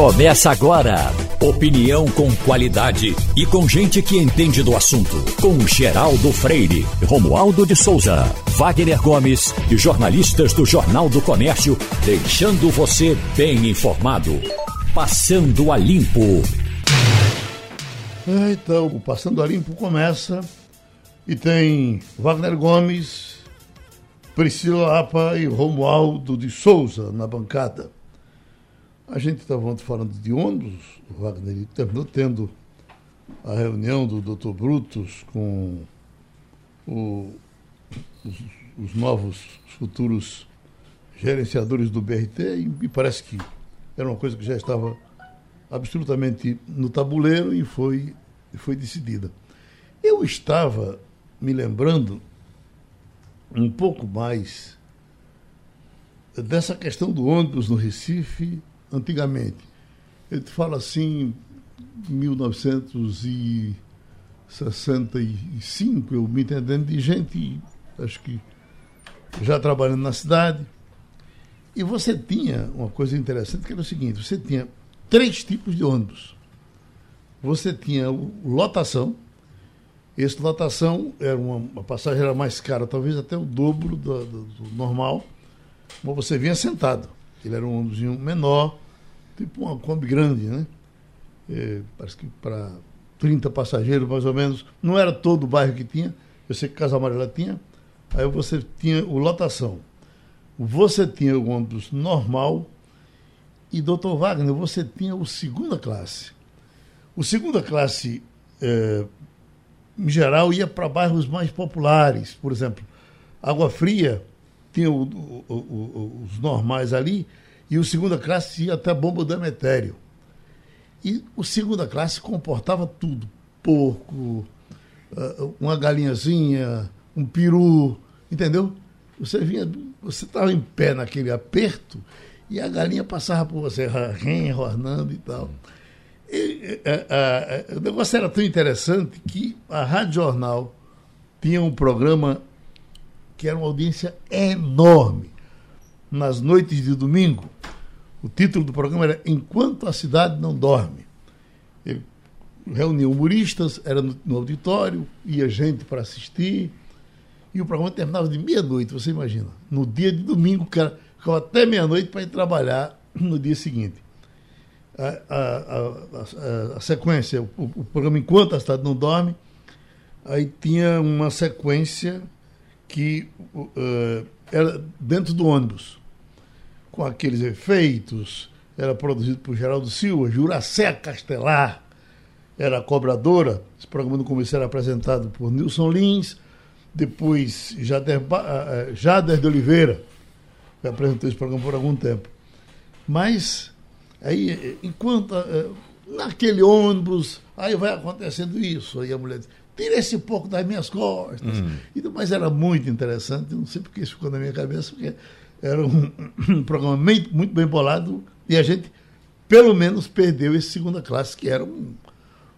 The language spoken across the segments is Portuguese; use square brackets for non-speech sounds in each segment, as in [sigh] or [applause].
Começa agora. Opinião com qualidade e com gente que entende do assunto. Com Geraldo Freire, Romualdo de Souza, Wagner Gomes e jornalistas do Jornal do Comércio, deixando você bem informado. Passando a Limpo. É, então, o Passando a Limpo começa e tem Wagner Gomes, Priscila Apa e Romualdo de Souza na bancada. A gente estava ontem falando de ônibus, o Wagner terminou tendo a reunião do Dr. Brutus com o, os, os, novos futuros gerenciadores do BRT e me parece que era uma coisa que já estava absolutamente no tabuleiro e foi, foi decidida. Eu estava me lembrando um pouco mais dessa questão do ônibus no Recife antigamente. Ele fala assim, 1965, eu me entendendo de gente, acho que já trabalhando na cidade. E você tinha uma coisa interessante que era o seguinte: você tinha três tipos de ônibus. Você tinha lotação. Esse lotação era uma, uma passagem era mais cara, talvez até o dobro do, do, do normal. Mas você vinha sentado. Ele era um ônibus menor, tipo uma Kombi grande, né? É, parece que para 30 passageiros, mais ou menos. Não era todo o bairro que tinha, eu sei que Casa Amarela tinha. Aí você tinha o lotação. Você tinha o ônibus normal e, doutor Wagner, você tinha o segunda classe. O segunda classe, é, em geral, ia para bairros mais populares. Por exemplo, Água Fria tinha o, o, o, os normais ali, e o segunda classe ia até Bomba do Emetério. E o segunda classe comportava tudo: porco, ah, uma galinhazinha, um peru, entendeu? Você vinha, você estava em pé naquele aperto e a galinha passava por você, rornando e tal. E, a, a, a, o negócio era tão interessante que a Rádio Jornal tinha um programa que era uma audiência enorme nas noites de domingo. O título do programa era Enquanto a Cidade Não Dorme. Ele reunia humoristas, era no, no auditório, ia gente para assistir. E o programa terminava de meia-noite, você imagina. No dia de domingo, cara ficava até meia-noite para ir trabalhar no dia seguinte. A, a, a, a sequência, o, o, programa Enquanto a Cidade Não Dorme, aí tinha uma sequência que uh, era dentro do ônibus com aqueles efeitos. Era produzido por Geraldo Silva, Juracé Castelar era a cobradora. Esse programa no começo era apresentado por Nilson Lins, depois Jader, eh, eh, Jader de Oliveira, que apresentou esse programa por algum tempo. Mas, aí, enquanto. Naquele ônibus, aí vai acontecendo isso. Aí a mulher diz: tira esse pouco das minhas costas. Uhum. Mas era muito interessante, não sei porque isso ficou na minha cabeça, porque era um, [clears throat] um programa muito, muito bem bolado e a gente, pelo menos, perdeu esse segunda classe, que era um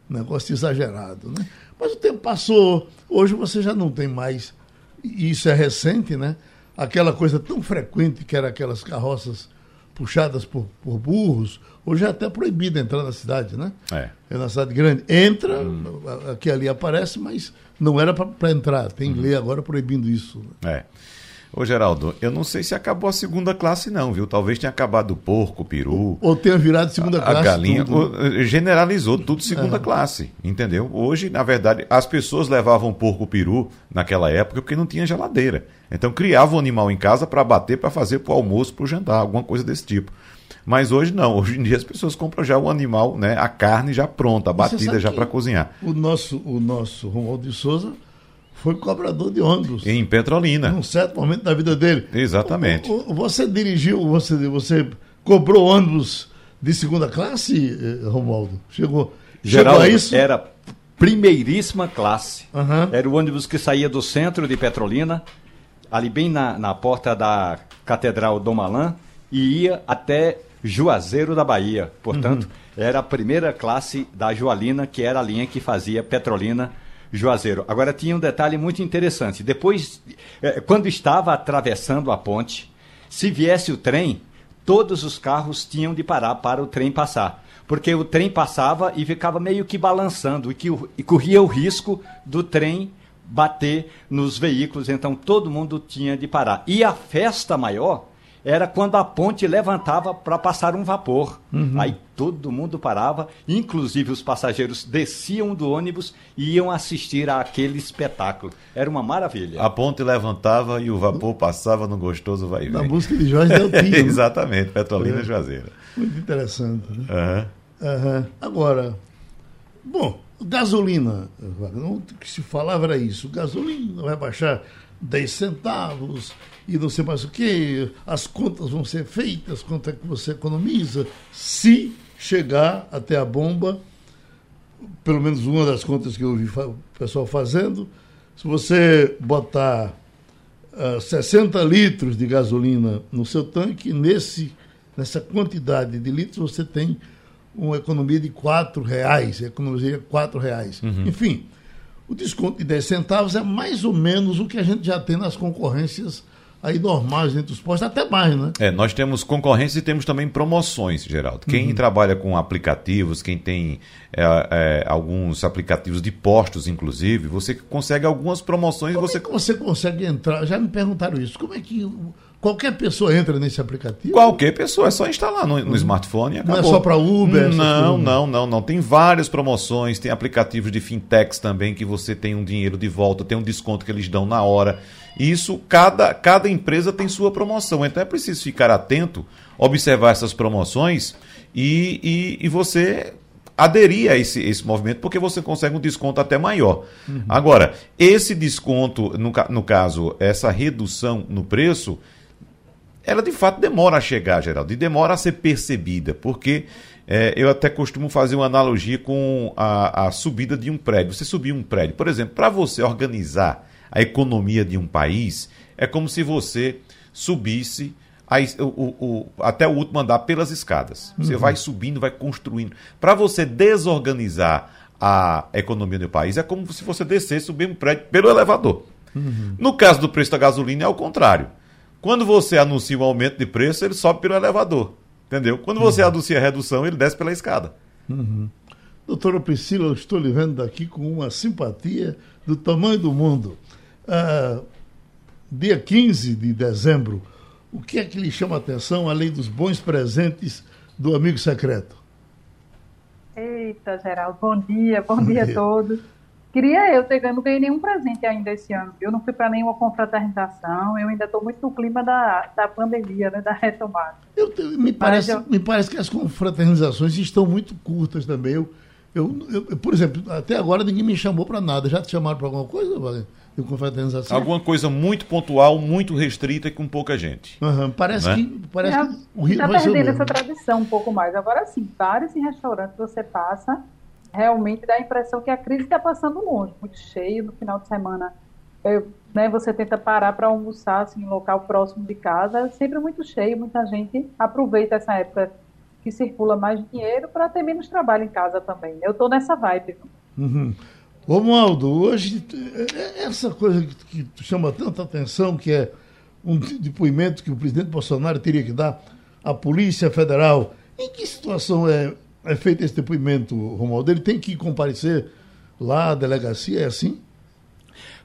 negócio exagerado. Né? Mas o tempo passou, hoje você já não tem mais, e isso é recente, né? aquela coisa tão frequente que era aquelas carroças puxadas por, por burros, hoje é até proibido entrar na cidade, né? É. É na cidade grande. Entra, hum. aqui ali aparece, mas não era para entrar. Tem hum. lei agora proibindo isso. Né? É. Ô Geraldo, eu não sei se acabou a segunda classe não, viu? Talvez tenha acabado o porco, o peru. Ou tenha virado segunda a, classe. A galinha. O, generalizou tudo segunda é. classe, entendeu? Hoje, na verdade, as pessoas levavam porco, peru naquela época porque não tinha geladeira. Então criavam o animal em casa para bater, para fazer para o almoço, para o jantar, alguma coisa desse tipo. Mas hoje não, hoje em dia as pessoas compram já o animal, né, a carne já pronta, a batida já para cozinhar. O nosso, o nosso Romualdo de Souza foi cobrador de ônibus. Em Petrolina. Num certo momento da vida dele. Exatamente. Você dirigiu, você, você cobrou ônibus de segunda classe, eh, Romualdo? Chegou, Geraldo, chegou a isso? Era primeiríssima classe. Uhum. Era o ônibus que saía do centro de Petrolina, ali bem na, na porta da Catedral Dom Malan, e ia até Juazeiro da Bahia. Portanto, uhum. era a primeira classe da Joalina, que era a linha que fazia Petrolina Juazeiro. Agora tinha um detalhe muito interessante. Depois, é, quando estava atravessando a ponte, se viesse o trem, todos os carros tinham de parar para o trem passar. Porque o trem passava e ficava meio que balançando e, que, e corria o risco do trem bater nos veículos, então todo mundo tinha de parar. E a festa maior era quando a ponte levantava para passar um vapor. Uhum. Aí todo mundo parava, inclusive os passageiros desciam do ônibus e iam assistir àquele espetáculo. Era uma maravilha. A ponte levantava e o vapor passava no gostoso vai Na música de Jorge Deltinho. [laughs] Né? Exatamente, Petrolina é. Juazeira. Muito interessante. Né? Uhum. Uhum. Agora, bom, gasolina, o que se falava era isso, gasolina vai baixar 10 centavos, e não sei mais o que, as contas vão ser feitas, quanto é que você economiza, se chegar até a bomba, pelo menos uma das contas que eu vi o pessoal fazendo, se você botar uh, ah, 60 litros de gasolina no seu tanque, nesse, nessa quantidade de litros você tem uma economia de R$ reais, economia de R$ reais. Uhum. Enfim, o desconto de 10 centavos é mais ou menos o que a gente já tem nas concorrências aí normais dentro dos postos, até mais, né? É, nós temos concorrência e temos também promoções, Geraldo. Quem uhum. trabalha com aplicativos, quem tem é, é, alguns aplicativos de postos, inclusive, você consegue algumas promoções. Como você... É que você consegue entrar? Já me perguntaram isso. Como é que Qualquer pessoa entra nesse aplicativo? Qualquer pessoa, é só instalar no, no smartphone e acabou. Não é só para Uber? Não, não, não, não. Tem várias promoções, tem aplicativos de fintechs também que você tem um dinheiro de volta, tem um desconto que eles dão na hora. Isso, cada, cada empresa tem sua promoção. Então é preciso ficar atento, observar essas promoções e, e, e você aderir a esse, esse movimento, porque você consegue um desconto até maior. Uhum. Agora, esse desconto, no, no caso, essa redução no preço ela de fato demora a chegar, Geraldo, e demora a ser percebida, porque é, eu até costumo fazer uma analogia com a, a subida de um prédio. Você subir um prédio, por exemplo, para você organizar a economia de um país, é como se você subisse a, o, o, até o último andar pelas escadas. Você uhum. vai subindo, vai construindo. Para você desorganizar a economia do país, é como se você descesse, subir um prédio pelo elevador. Uhum. No caso do preço da gasolina, é o contrário. Quando você anuncia um aumento de preço, ele sobe pelo elevador. Entendeu? Quando você uhum. anuncia a redução, ele desce pela escada. Uhum. Doutora Priscila, eu estou lhe vendo daqui com uma simpatia do tamanho do mundo. Ah, dia 15 de dezembro, o que é que lhe chama a atenção, além dos bons presentes do amigo secreto? Eita, Geraldo, bom dia, bom, bom dia, dia a todos. Queria eu ter, não ganhei nenhum presente ainda esse ano. Eu não fui para nenhuma confraternização, eu ainda estou muito no clima da, da pandemia, né, da retomada. Eu, me, parece, eu... me parece que as confraternizações estão muito curtas também. Eu, eu, eu por exemplo, até agora ninguém me chamou para nada. Já te chamaram para alguma coisa, De confraternização? Alguma coisa muito pontual, muito restrita e com pouca gente. Uhum, parece né? que, parece é, que o Rio Está perdendo essa tradição um pouco mais. Agora sim, e restaurantes você passa realmente dá a impressão que a crise está passando longe, muito cheio. No final de semana, eu, né, você tenta parar para almoçar assim, em local próximo de casa, é sempre muito cheio. Muita gente aproveita essa época que circula mais dinheiro para ter menos trabalho em casa também. Eu estou nessa vibe. Uhum. Romualdo, hoje, é, essa coisa que, que chama tanta atenção, que é um depoimento que o presidente Bolsonaro teria que dar à Polícia Federal, em que situação é é feito esse depoimento, Romualdo, ele tem que comparecer lá à delegacia, é assim?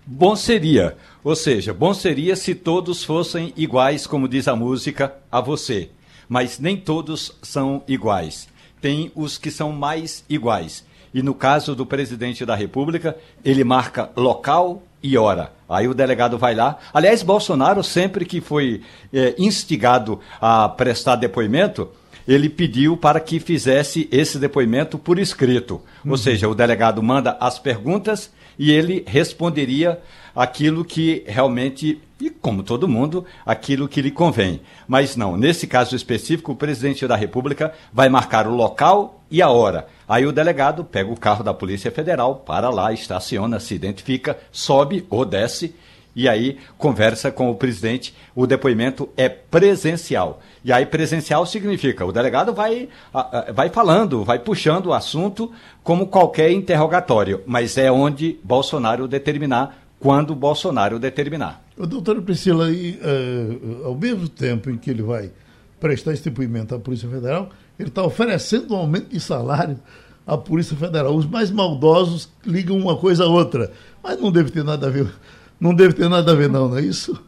Bom seria, ou seja, bom seria se todos fossem iguais, como diz a música, a você. Mas nem todos são iguais. Tem os que são mais iguais. E no caso do presidente da República, ele marca local e hora. Aí o delegado vai lá. Aliás, Bolsonaro, sempre que foi é, instigado a prestar depoimento, ele pediu para que fizesse esse depoimento por escrito. Uhum. Ou seja, o delegado manda as perguntas e ele responderia aquilo que realmente, e como todo mundo, aquilo que lhe convém. Mas não, nesse caso específico, o presidente da República vai marcar o local e a hora. Aí o delegado pega o carro da Polícia Federal, para lá, estaciona, se identifica, sobe ou desce e aí conversa com o presidente. O depoimento é presencial. E aí presencial significa o delegado vai, vai falando, vai puxando o assunto como qualquer interrogatório, mas é onde Bolsonaro determinar, quando Bolsonaro determinar. Doutora Priscila, e, uh, ao mesmo tempo em que ele vai prestar esse depoimento à Polícia Federal, ele está oferecendo um aumento de salário à Polícia Federal. Os mais maldosos ligam uma coisa a outra. Mas não deve ter nada a ver. Não deve ter nada a ver, não, não é isso?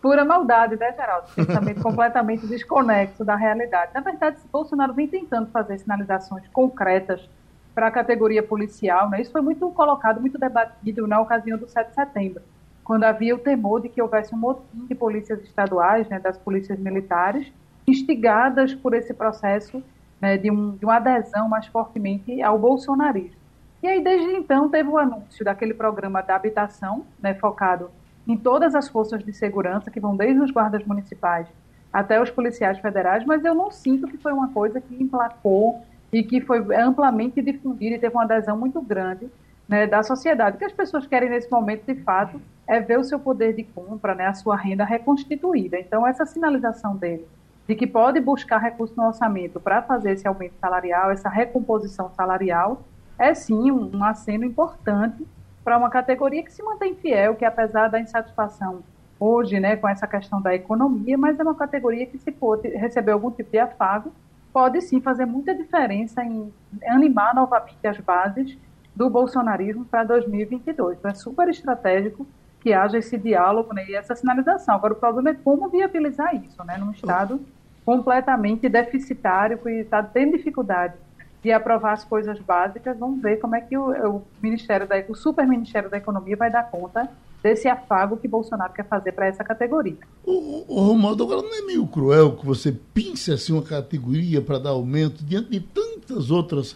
Pura maldade, né, Geraldo? Pensamento [laughs] completamente desconexo da realidade. Na verdade, Bolsonaro vem tentando fazer sinalizações concretas para a categoria policial. Né? Isso foi muito colocado, muito debatido na ocasião do 7 de setembro, quando havia o temor de que houvesse um motim de polícias estaduais, né, das polícias militares, instigadas por esse processo né, de, um, de uma adesão mais fortemente ao bolsonarismo. E aí, desde então, teve o anúncio daquele programa da habitação, né, focado em todas as forças de segurança, que vão desde os guardas municipais até os policiais federais, mas eu não sinto que foi uma coisa que emplacou e que foi amplamente difundida e teve uma adesão muito grande né, da sociedade. O que as pessoas querem nesse momento, de fato, é ver o seu poder de compra, né, a sua renda reconstituída. Então, essa sinalização dele de que pode buscar recurso no orçamento para fazer esse aumento salarial, essa recomposição salarial, é sim um, aceno importante para uma categoria que se mantém fiel, que apesar da insatisfação hoje, né, com essa questão da economia, mas é uma categoria que se pode receber algum tipo de afago, pode sim fazer muita diferença em animar novamente as bases do bolsonarismo para 2022. Então é super estratégico que haja esse diálogo né, e essa sinalização. Agora, o problema é como viabilizar isso, né, num Estado completamente deficitário, que está tendo dificuldade de aprovar as coisas básicas. Vamos ver como é que o, o Ministério da, o Super Ministério da Economia vai dar conta desse afago que Bolsonaro quer fazer para essa categoria. O, o, Romualdo, agora não é meio cruel que você pince assim uma categoria para dar aumento diante de tantas outras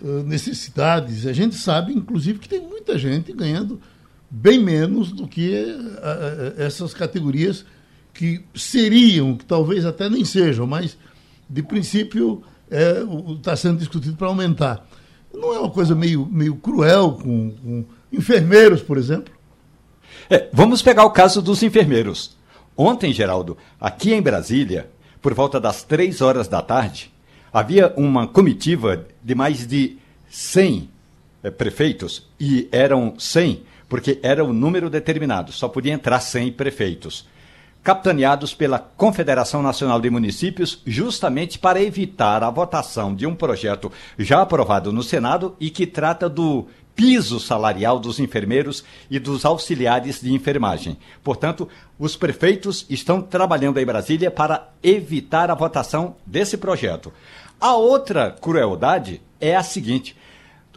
uh, necessidades? A gente sabe, inclusive, que tem muita gente ganhando bem menos do que uh, essas categorias que seriam, que talvez até nem sejam, mas de princípio está é, sendo discutido para aumentar. Não é uma coisa meio, meio cruel com, com enfermeiros, por exemplo? É, vamos pegar o caso dos enfermeiros. Ontem, Geraldo, aqui em Brasília, por volta das três horas da tarde, havia uma comitiva de mais de 100 é, prefeitos, e eram 100 porque era o número determinado, só podia entrar 100 prefeitos capitaneados pela Confederação Nacional de Municípios, justamente para evitar a votação de um projeto já aprovado no Senado e que trata do piso salarial dos enfermeiros e dos auxiliares de enfermagem. Portanto, os prefeitos estão trabalhando em Brasília para evitar a votação desse projeto. A outra crueldade é a seguinte: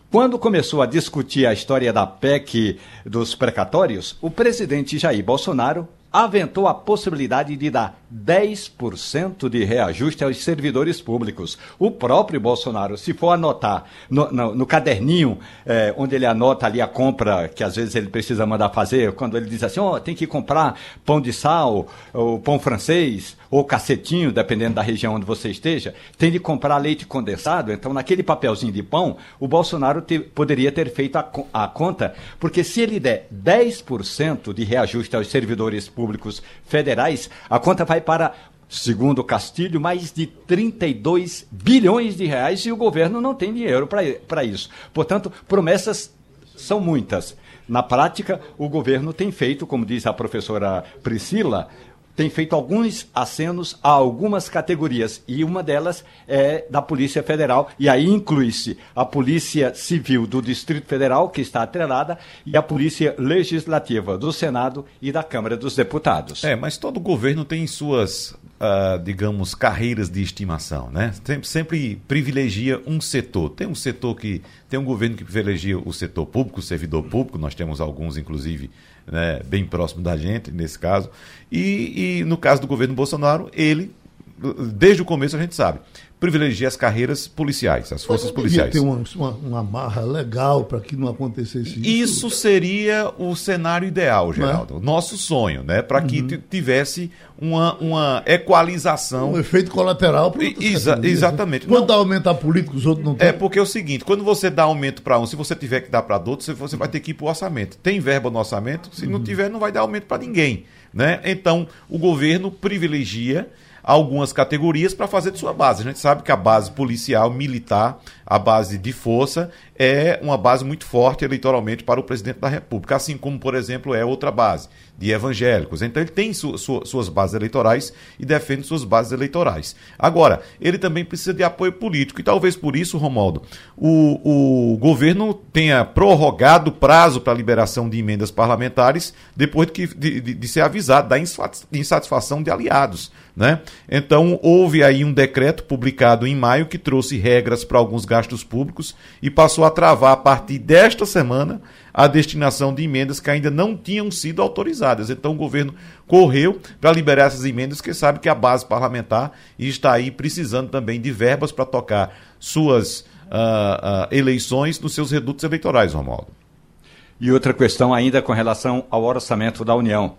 quando começou a discutir a história da PEC dos precatórios, o presidente Jair Bolsonaro aventou a possibilidade de dar 10% de reajuste aos servidores públicos. O próprio Bolsonaro, se for anotar no, no, no caderninho, é, onde ele anota ali a compra que às vezes ele precisa mandar fazer, quando ele diz assim, ó, oh, tem que comprar pão de sal, ou pão francês, ou cacetinho, dependendo da região onde você esteja, tem de comprar leite condensado. Então, naquele papelzinho de pão, o Bolsonaro te, poderia ter feito a, a conta, porque se ele der 10% de reajuste aos servidores públicos federais, a conta vai para segundo Castilho, mais de 32 bilhões de reais e o governo não tem dinheiro para isso. Portanto, promessas são muitas. Na prática, o governo tem feito, como diz a professora Priscila, tem feito alguns acenos a algumas categorias e uma delas é da Polícia Federal e aí inclui-se a Polícia Civil do Distrito Federal que está atrelada e a Polícia Legislativa do Senado e da Câmara dos Deputados. É, mas todo governo tem suas, uh, digamos, carreiras de estimação, né? Sempre, sempre privilegia um setor. Tem um setor que tem um governo que privilegia o setor público, o servidor público. Nós temos alguns, inclusive né, bem próximo da gente, nesse caso. E, e no caso do governo Bolsonaro, ele, desde o começo a gente sabe, privilegia as carreiras policiais, as forças Mas policiais. ter uma, uma, uma marra legal para que não acontecesse isso. Isso seria o cenário ideal, é? Geraldo. É? Nosso sonho, né? Para que uhum. tivesse uma, uma equalização. Um efeito colateral para Exa né? Exatamente. Quando não, aumenta político, os outros não têm. É porque é o seguinte: quando você dá aumento para um, se você tiver que dar para outro, você vai ter que ir para o orçamento. Tem verba no orçamento? Se uhum. não tiver, não vai dar aumento para ninguém. Né? Então, o governo privilegia algumas categorias para fazer de sua base. A gente sabe que a base policial, militar, a base de força, é uma base muito forte eleitoralmente para o presidente da República, assim como, por exemplo, é outra base de evangélicos. Então ele tem su, su, suas bases eleitorais e defende suas bases eleitorais. Agora, ele também precisa de apoio político e talvez por isso, Romaldo, o, o governo tenha prorrogado o prazo para a liberação de emendas parlamentares depois de, de, de, de ser avisado da insatisfação de aliados. Né? Então, houve aí um decreto publicado em maio que trouxe regras para alguns gastos públicos e passou a travar a partir desta semana a destinação de emendas que ainda não tinham sido autorizadas. Então, o governo correu para liberar essas emendas, que sabe que a base parlamentar está aí precisando também de verbas para tocar suas uh, uh, eleições nos seus redutos eleitorais, Romualdo. E outra questão ainda com relação ao orçamento da União.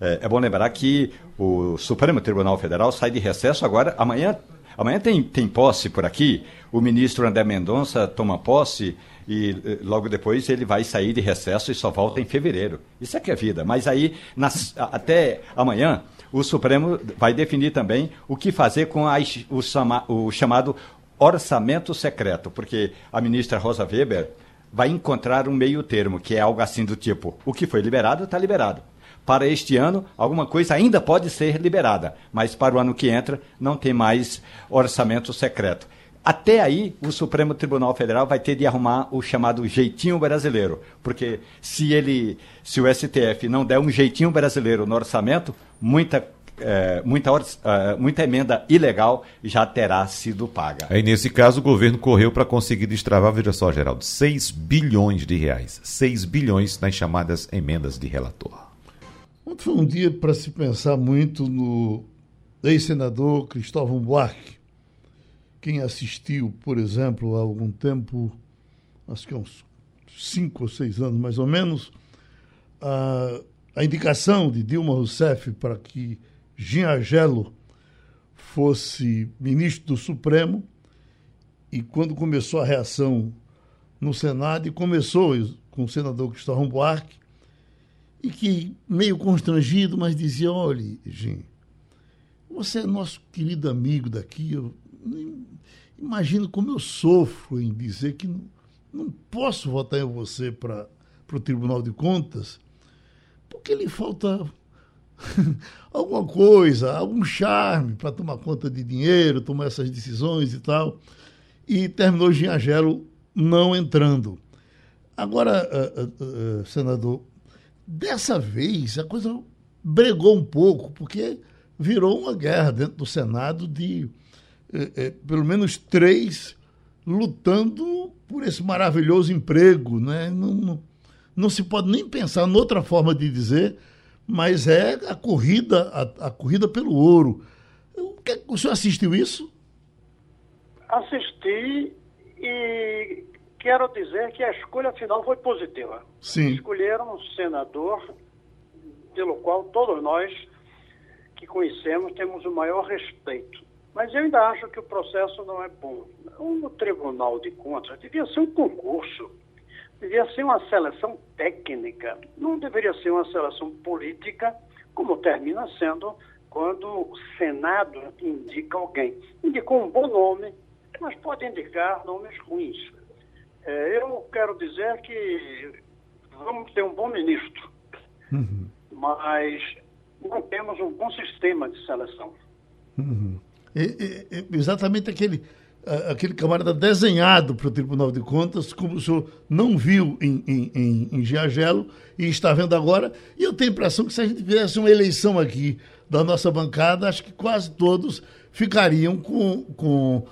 É, é bom lembrar que o Supremo Tribunal Federal sai de recesso agora, amanhã, amanhã tem, tem posse por aqui, o ministro André Mendonça toma posse e eh, logo depois ele vai sair de recesso e só volta em fevereiro. Isso é que é vida. Mas aí, nas, até amanhã, o Supremo vai definir também o que fazer com o, chama, o chamado orçamento secreto, porque a ministra Rosa Weber vai encontrar um meio termo, que é algo assim do tipo: o que foi liberado, está liberado para este ano, alguma coisa ainda pode ser liberada, mas para o ano que entra não tem mais orçamento secreto. Até aí, o Supremo Tribunal Federal vai ter de arrumar o chamado jeitinho brasileiro, porque se ele, se o STF não der um jeitinho brasileiro no orçamento, muita é, muita, é, muita emenda ilegal já terá sido paga. Aí, nesse caso, o governo correu para conseguir destravar, veja só, Geraldo, 6 bilhões de reais. 6 bilhões nas chamadas emendas de relator. Ontem foi um dia para se pensar muito no ex-senador Cristóvão Buarque. Quem assistiu, por exemplo, há algum tempo, acho que há uns cinco ou seis anos mais ou menos, a, a indicação de Dilma Rousseff para que Jean Agelo fosse ministro do Supremo, e quando começou a reação no Senado, e começou com o senador Cristóvão Buarque, e que, meio constrangido, mas dizia: olhe, Jim, você é nosso querido amigo daqui, eu imagino como eu sofro em dizer que não, não posso votar em você para o Tribunal de Contas, porque lhe falta [laughs] alguma coisa, algum charme para tomar conta de dinheiro, tomar essas decisões e tal. E terminou Giangelo não entrando. Agora, uh, uh, uh, senador, Dessa vez, a coisa bregou um pouco, porque virou uma guerra dentro do Senado de eh, eh, pelo menos três lutando por esse maravilhoso emprego. Né? Não, não, não se pode nem pensar noutra forma de dizer, mas é a corrida, a, a corrida pelo ouro. O, que, o senhor assistiu isso? Assisti e quero dizer que a escolha final foi positiva. Sim. Escolheram um senador pelo qual todos nós que conhecemos temos o maior respeito. Mas eu ainda acho que o processo não é bom. O Tribunal de Contas devia ser um concurso, devia ser uma seleção técnica, não deveria ser uma seleção política, como termina sendo quando o Senado indica alguém. Indicou um bom nome, mas pode indicar nomes ruins. É, eu quero dizer que vamos ter um bom ministro, uhum. mas não temos um bom sistema de seleção. Uhum. É, é, exatamente aquele, aquele camarada desenhado para o Tribunal de Contas, como o senhor não viu em, em, em, em Giagelo e está vendo agora. E eu tenho a impressão que se a gente fizesse uma eleição aqui da nossa bancada, acho que quase todos ficariam com, com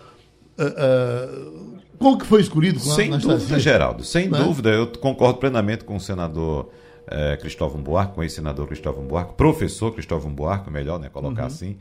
uh, uh, como que foi escolhido? Sem dúvida, Geraldo, sem né? dúvida. Eu concordo plenamente com o senador é, Cristóvão Buarque, com o ex-senador Cristóvão Buarque, professor Cristóvão Buarque, melhor né, colocar uhum. assim.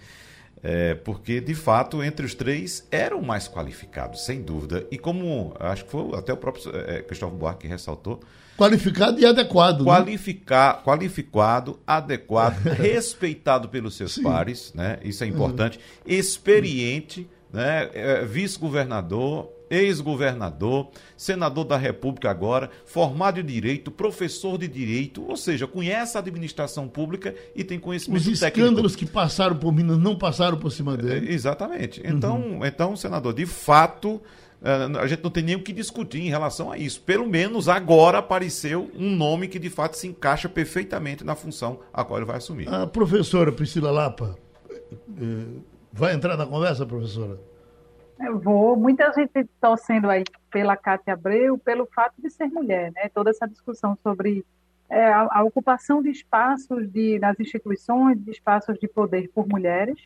É, porque, de fato, entre os três eram mais qualificados, sem dúvida. E como acho que foi até o próprio é, Cristóvão Buarque que ressaltou. Qualificado e adequado. Qualificar, né? Qualificado, adequado, [laughs] respeitado pelos seus Sim. pares, né? Isso é importante. Uhum. Experiente né, é, vice-governador, ex-governador, senador da República agora, formado em direito, professor de direito, ou seja, conhece a administração pública e tem conhecimento Os técnico. Os escândalos que passaram por Minas não passaram por cima dele. É, exatamente. Então, uhum. então, senador, de fato, é, a gente não tem nem o que discutir em relação a isso. Pelo menos agora apareceu um nome que de fato se encaixa perfeitamente na função a qual ele vai assumir. A professora Priscila Lapa é, vai entrar na conversa, professora? Eu vou. Muita gente torcendo aí pela Cátia Abreu, pelo fato de ser mulher, né? Toda essa discussão sobre é, a, a, ocupação de espaços de, nas instituições, de espaços de poder por mulheres.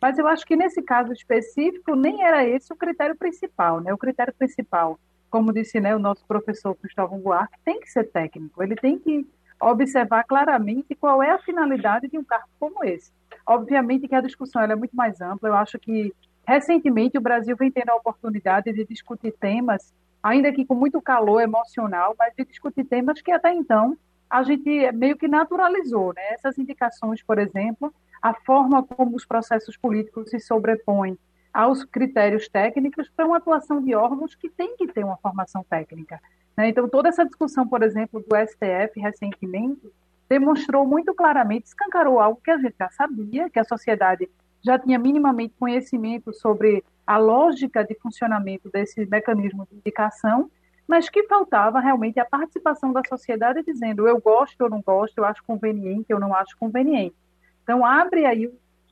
Mas eu acho que nesse caso específico nem era esse o critério principal, né? O critério principal, como disse né, o nosso professor Cristóvão Buarque, tem que ser técnico. Ele tem que observar claramente qual é a finalidade de um cargo como esse. Obviamente que a discussão é muito mais ampla. Eu acho que Recentemente, o Brasil vem tendo a oportunidade de discutir temas, ainda que com muito calor emocional, mas de discutir temas que até então a gente meio que naturalizou. Né? Essas indicações, por exemplo, a forma como os processos políticos se sobrepõem aos critérios técnicos para uma atuação de órgãos que tem que ter uma formação técnica. Né? Então, toda essa discussão, por exemplo, do STF recentemente, demonstrou muito claramente, escancarou algo que a gente já sabia, que a sociedade já tinha minimamente conhecimento sobre a lógica de funcionamento desse mecanismo de indicação, mas que faltava realmente a participação da sociedade dizendo eu gosto ou não gosto, eu acho conveniente, eu não acho conveniente. Então, abre aí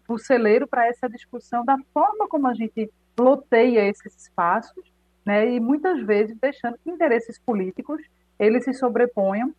o celeiro para essa discussão da forma como a gente loteia esses espaços, né, e muitas vezes deixando que interesses políticos eles se sobreponham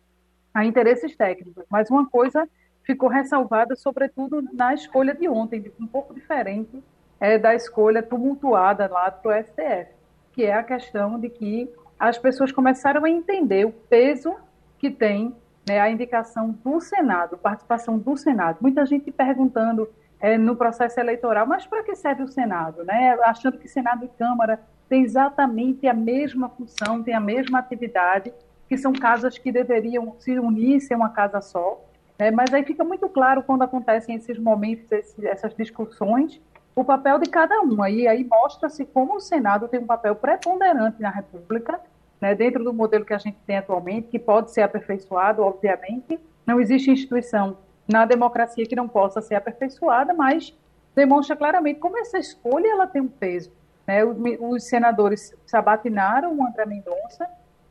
a interesses técnicos. Mas uma coisa ficou ressalvada, sobretudo na escolha de ontem, um pouco diferente é, da escolha tumultuada lá para o STF, que é a questão de que as pessoas começaram a entender o peso que tem né, a indicação do Senado, participação do Senado. Muita gente perguntando é, no processo eleitoral, mas para que serve o Senado? Né? Achando que Senado e Câmara têm exatamente a mesma função, têm a mesma atividade, que são casas que deveriam se unir, ser uma casa só. É, mas aí fica muito claro quando acontecem esses momentos, esses, essas discussões, o papel de cada um. Aí, aí mostra-se como o Senado tem um papel preponderante na República, né, dentro do modelo que a gente tem atualmente, que pode ser aperfeiçoado, obviamente. Não existe instituição na democracia que não possa ser aperfeiçoada, mas demonstra claramente como essa escolha ela tem um peso. Né? Os senadores sabatinaram o André Mendonça,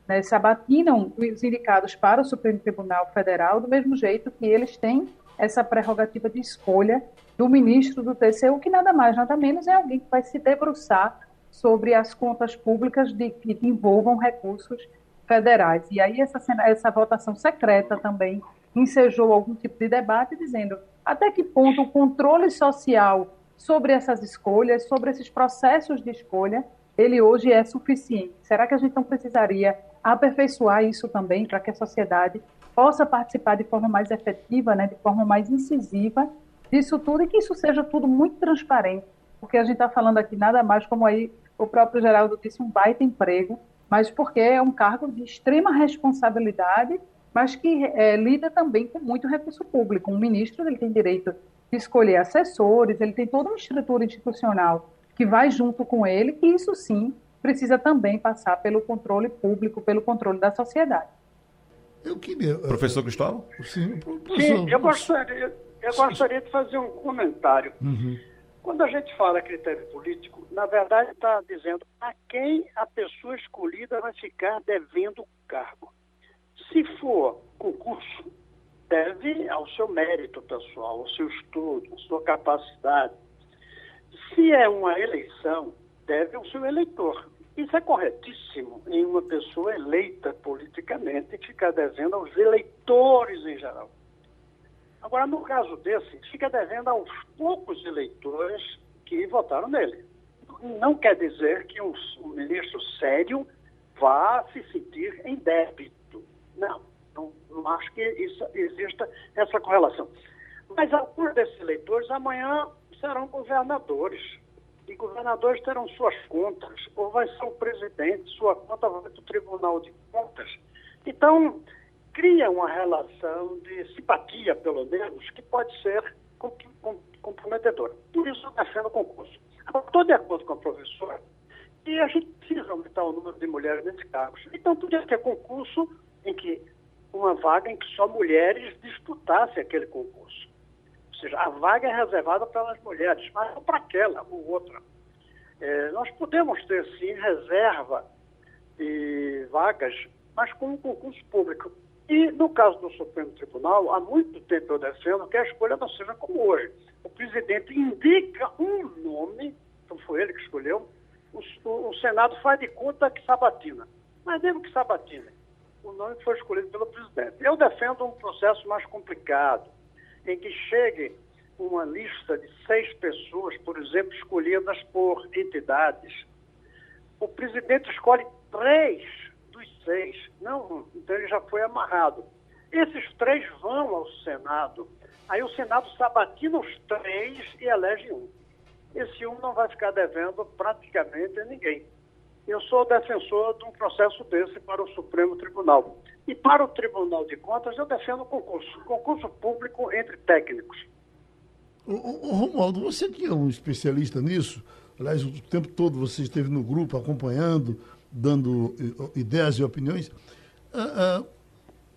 né, se abatinam os indicados para o Supremo Tribunal Federal, do mesmo jeito que eles têm essa prerrogativa de escolha do ministro do TCU, que nada mais, nada menos é alguém que vai se debruçar sobre as contas públicas de, que envolvam recursos federais. E aí essa, essa votação secreta também ensejou algum tipo de debate, dizendo até que ponto o controle social sobre essas escolhas, sobre esses processos de escolha, ele hoje é suficiente. Será que a gente não precisaria aperfeiçoar isso também para que a sociedade possa participar de forma mais efetiva, né, de forma mais incisiva disso tudo e que isso seja tudo muito transparente, porque a gente está falando aqui nada mais como aí o próprio Geraldo disse, um baita emprego, mas porque é um cargo de extrema responsabilidade, mas que é, lida também com muito recurso público. Um ministro ele tem direito de escolher assessores, ele tem toda uma estrutura institucional que vai junto com ele, que isso sim precisa também passar pelo controle público, pelo controle da sociedade. Eu queria. Professor Cristóvão? Sim, professor, sim eu, gostaria, eu gostaria de fazer um comentário. Uhum. Quando a gente fala critério político, na verdade está dizendo a quem a pessoa escolhida vai ficar devendo o cargo. Se for concurso, deve ao seu mérito pessoal, ao seu estudo, à sua capacidade. Se é uma eleição, deve ao seu eleitor. Isso é corretíssimo em uma pessoa eleita politicamente ficar devendo aos eleitores em geral. Agora, no caso desse, fica devendo aos poucos eleitores que votaram nele. Não quer dizer que um, um ministro sério vá se sentir em débito. Não, não, não acho que isso, exista essa correlação. Mas alguns desses eleitores amanhã serão governadores e governadores terão suas contas, ou vai ser o presidente, sua conta vai para o Tribunal de Contas. Então, cria uma relação de simpatia, pelo menos, que pode ser comprometedora. Por isso eu defendo o concurso. Estou de acordo com a professora e a gente precisa aumentar o número de mulheres nesses cargos. Então, podia ter concurso em que uma vaga em que só mulheres disputassem aquele concurso. Ou seja, a vaga é reservada para as mulheres, mas não para aquela ou outra. É, nós podemos ter, sim, reserva de vagas, mas com um concurso público. E, no caso do Supremo Tribunal, há muito tempo eu defendo que a escolha não seja como hoje. O presidente indica um nome, então foi ele que escolheu, o, o, o Senado faz de conta que sabatina. Mas mesmo que sabatina, o nome foi escolhido pelo presidente. Eu defendo um processo mais complicado, em que chegue uma lista de seis pessoas, por exemplo, escolhidas por entidades. O presidente escolhe três dos seis. Não, então ele já foi amarrado. Esses três vão ao Senado. Aí o Senado sabatina os três e elege um. Esse um não vai ficar devendo praticamente a ninguém. Eu sou defensor de um processo desse para o Supremo Tribunal. E para o Tribunal de Contas, eu defendo concurso, concurso público entre técnicos. O, Romualdo, você que é um especialista nisso, aliás, o tempo todo você esteve no grupo acompanhando, dando eh, ideias e opiniões. Uh, uh,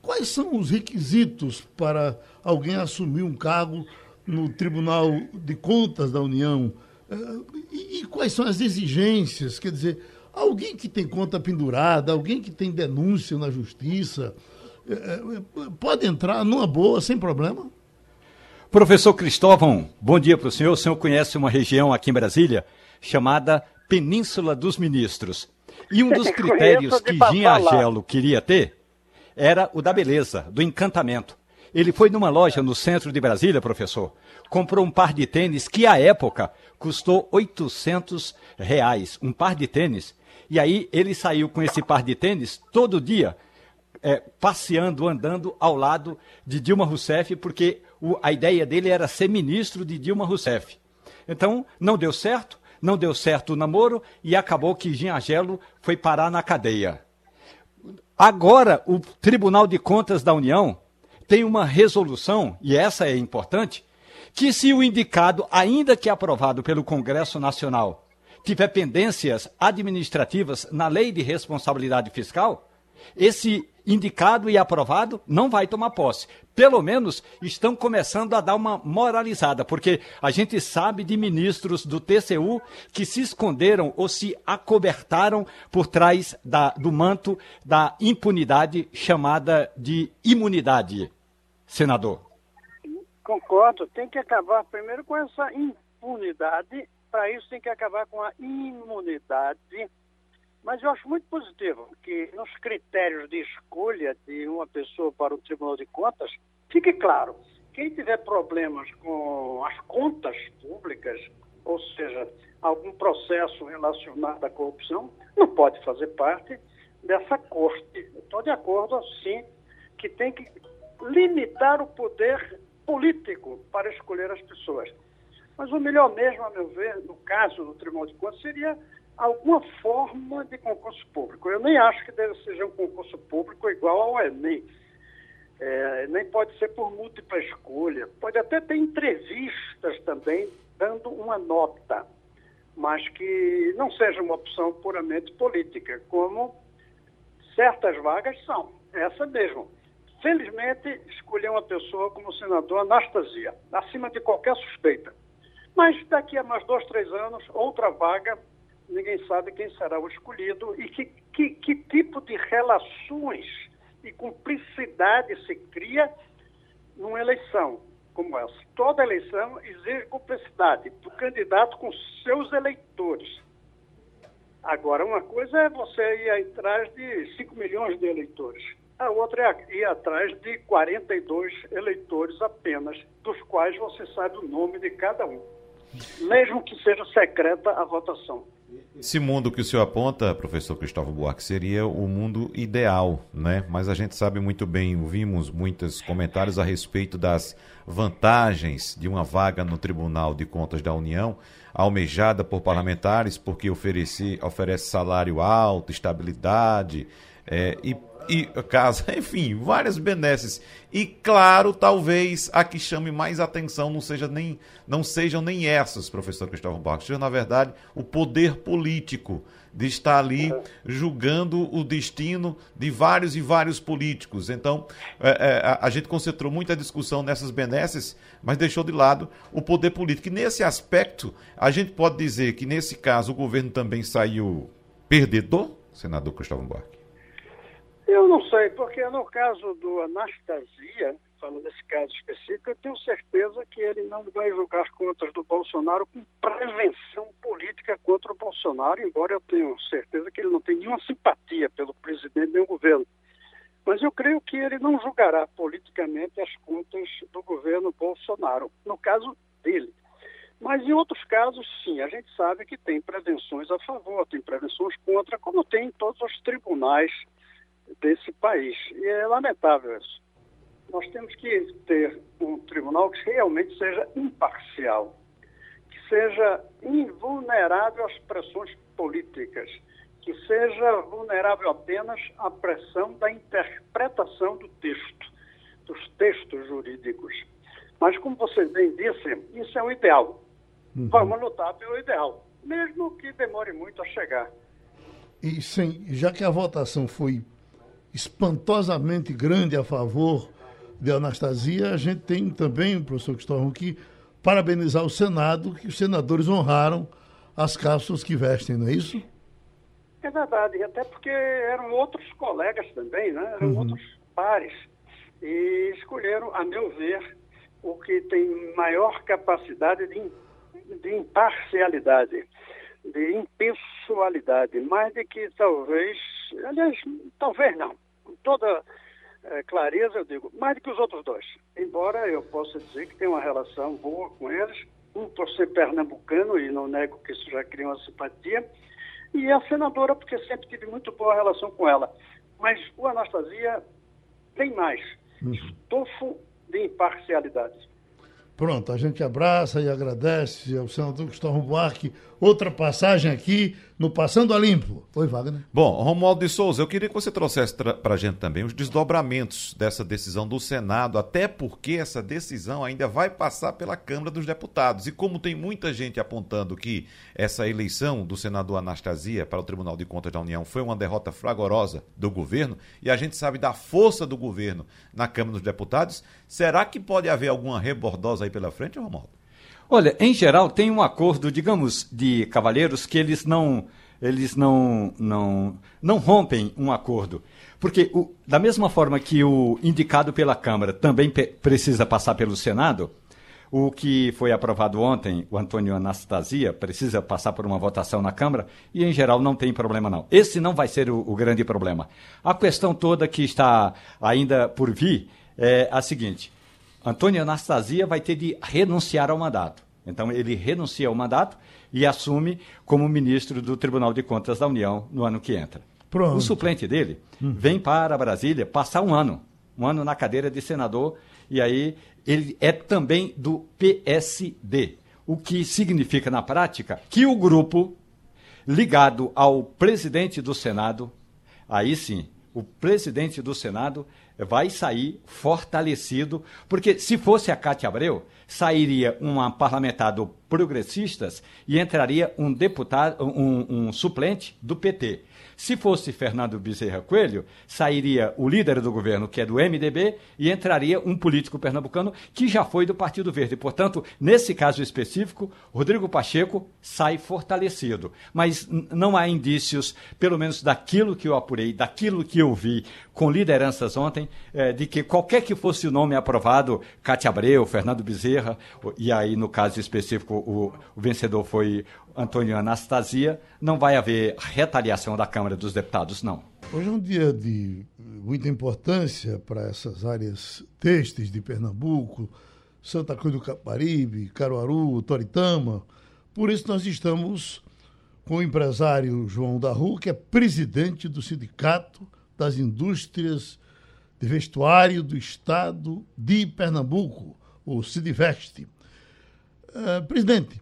quais são os requisitos para alguém assumir um cargo no Tribunal de Contas da União? Uh, e, e, quais são as exigências? Quer dizer, alguém que tem conta pendurada, alguém que tem denúncia na justiça, eh, eh, pode entrar numa boa, sem problema? Professor Cristóvão, bom dia para o senhor. O senhor conhece uma região aqui em Brasília chamada Península dos Ministros. E um dos critérios que Ginhagelo queria ter era o da beleza, do encantamento. Ele foi numa loja no centro de Brasília, professor, comprou um par de tênis que, à época, custou 800 reais. Um par de tênis. E aí ele saiu com esse par de tênis todo dia, é, passeando, andando ao lado de Dilma Rousseff, porque o, a ideia dele era ser ministro de Dilma Rousseff. Então, não deu certo, não deu certo o namoro e acabou que Ginhagelo foi parar na cadeia. Agora, o Tribunal de Contas da União tem uma resolução, e essa é importante, que se o indicado, ainda que aprovado pelo Congresso Nacional, tiver pendências administrativas na lei de responsabilidade fiscal, esse indicado e aprovado não vai tomar posse. Pelo menos estão começando a dar uma moralizada, porque a gente sabe de ministros do TCU que se esconderam ou se acobertaram por trás da, do manto da impunidade chamada de imunidade. Senador. Concordo, tem que acabar primeiro com essa impunidade, para isso tem que acabar com a imunidade mas eu acho muito positivo que nos critérios de escolha de uma pessoa para o Tribunal de Contas, fique claro, quem tiver problemas com as contas públicas, ou seja, algum processo relacionado à corrupção, não pode fazer parte dessa corte. Estou de acordo, sim, que tem que limitar o poder político para escolher as pessoas. Mas o melhor mesmo, a meu ver, no caso do Tribunal de Contas, seria alguma forma de concurso público. Eu nem acho que deve ser um concurso público igual ao Enem. É, nem pode ser por múltipla escolha. Pode até ter entrevistas também dando uma nota, mas que não seja uma opção puramente política, como certas vagas são. Essa mesmo. Felizmente, escolhi uma pessoa como senador Anastasia, acima de qualquer suspeita. Mas daqui a mais dois, três anos, outra vaga ninguém sabe quem será o escolhido e que, que, que tipo de relações e cumplicidade se cria numa eleição como essa. Toda eleição exige cumplicidade do candidato com seus eleitores. Agora, uma coisa é você ir atrás de 5 milhões de eleitores. A outra é ir atrás de 42 eleitores apenas, dos quais você sabe o nome de cada um, mesmo que seja secreta a votação. Esse mundo que o senhor aponta, professor Cristóvão Buarque, seria o mundo ideal, né? Mas a gente sabe muito bem, ouvimos muitos comentários a respeito das vantagens de uma vaga no Tribunal de Contas da União, almejada por parlamentares, porque oferece, oferece salário alto, estabilidade, é, e e casa, [laughs] enfim, várias benesses. E claro, talvez a que chame mais atenção não, seja nem, não sejam nem essas, professor Cristóvão Barros, seja, na verdade, o poder político de estar ali julgando o destino de vários e vários políticos. Então, é, é, a, gente concentrou muita discussão nessas benesses, mas deixou de lado o poder político. E nesse aspecto, a gente pode dizer que, nesse caso, o governo também saiu perdedor, senador Cristóvão Buarque? Eu não sei, porque no caso do Anastasia, falando desse caso específico, eu tenho certeza que ele não vai julgar contas do Bolsonaro com prevenção política contra o Bolsonaro, embora eu tenha certeza que ele não tem nenhuma simpatia pelo presidente nem o governo. Mas eu creio que ele não julgará politicamente as contas do governo Bolsonaro, no caso dele. Mas em outros casos, sim, a gente sabe que tem prevenções a favor, tem prevenções contra, como tem em todos os tribunais desse país. E é lamentável isso. Nós temos que ter um tribunal que realmente seja imparcial, que seja invulnerável às pressões políticas, que seja vulnerável apenas à pressão da interpretação do texto, dos textos jurídicos. Mas, como você bem disse, isso é o ideal. Uhum. Vamos lutar pelo ideal, mesmo que demore muito a chegar. E sim, já que a votação foi espantosamente grande a favor de Anastasia, a gente tem também, professor Cristóvão, que parabenizar o Senado, que os senadores honraram as calças que vestem, não é isso? É verdade, até porque eram outros colegas também, né? eram uhum. outros pares, e escolheram, a meu ver, o que tem maior capacidade de, de imparcialidade, de impessoalidade, mais do que talvez aliás, talvez não, com toda é, clareza eu digo, mais do que os outros dois. Embora eu possa dizer que tem uma relação boa com eles, um por ser pernambucano, e não nego que isso já cria uma simpatia, e a senadora, porque sempre tive muito boa relação com ela. Mas o Anastasia tem mais, uhum. estofo de imparcialidade. Pronto, a gente abraça e agradece ao senador Gustavo Buarque. Outra passagem aqui no Passando a Limpo. Oi, Wagner. Bom, Romualdo de Souza, eu queria que você trouxesse para a gente também os desdobramentos dessa decisão do Senado, até porque essa decisão ainda vai passar pela Câmara dos Deputados. E como tem muita gente apontando que essa eleição do senador Anastasia para o Tribunal de Contas da União foi uma derrota fragorosa do governo, e a gente sabe da força do governo na Câmara dos Deputados, será que pode haver alguma rebordosa aí pela frente, Romualdo? Olha, em geral tem um acordo, digamos, de cavalheiros que eles não eles não não não rompem um acordo. Porque o, da mesma forma que o indicado pela Câmara também precisa passar pelo Senado, o que foi aprovado ontem, o Antônio Anastasia, precisa passar por uma votação na Câmara e, em geral, não tem problema não. Esse não vai ser o, o grande problema. A questão toda que está ainda por vir é a seguinte: Antônio Anastasia vai ter de renunciar ao mandato. Então, ele renuncia ao mandato e assume como ministro do Tribunal de Contas da União no ano que entra. Pronto. O suplente dele hum. vem para Brasília passar um ano, um ano na cadeira de senador, e aí ele é também do PSD, o que significa na prática que o grupo ligado ao presidente do Senado, aí sim, o presidente do Senado vai sair fortalecido, porque se fosse a Cátia Abreu, sairia uma parlamentar do Progressistas e entraria um deputado, um, um suplente do PT. Se fosse Fernando Bezerra Coelho, sairia o líder do governo, que é do MDB, e entraria um político pernambucano que já foi do Partido Verde. Portanto, nesse caso específico, Rodrigo Pacheco sai fortalecido. Mas não há indícios, pelo menos daquilo que eu apurei, daquilo que eu vi com lideranças ontem, é, de que qualquer que fosse o nome aprovado, Cátia Abreu, Fernando Bezerra, e aí no caso específico o, o vencedor foi Antônio Anastasia, não vai haver retaliação da Câmara dos Deputados, não. Hoje é um dia de muita importância para essas áreas têxteis de Pernambuco, Santa Cruz do Caparibe, Caruaru, Toritama. Por isso nós estamos com o empresário João da Rua, que é presidente do Sindicato das Indústrias de Vestuário do Estado de Pernambuco, o Sidiveste. Uh, presidente,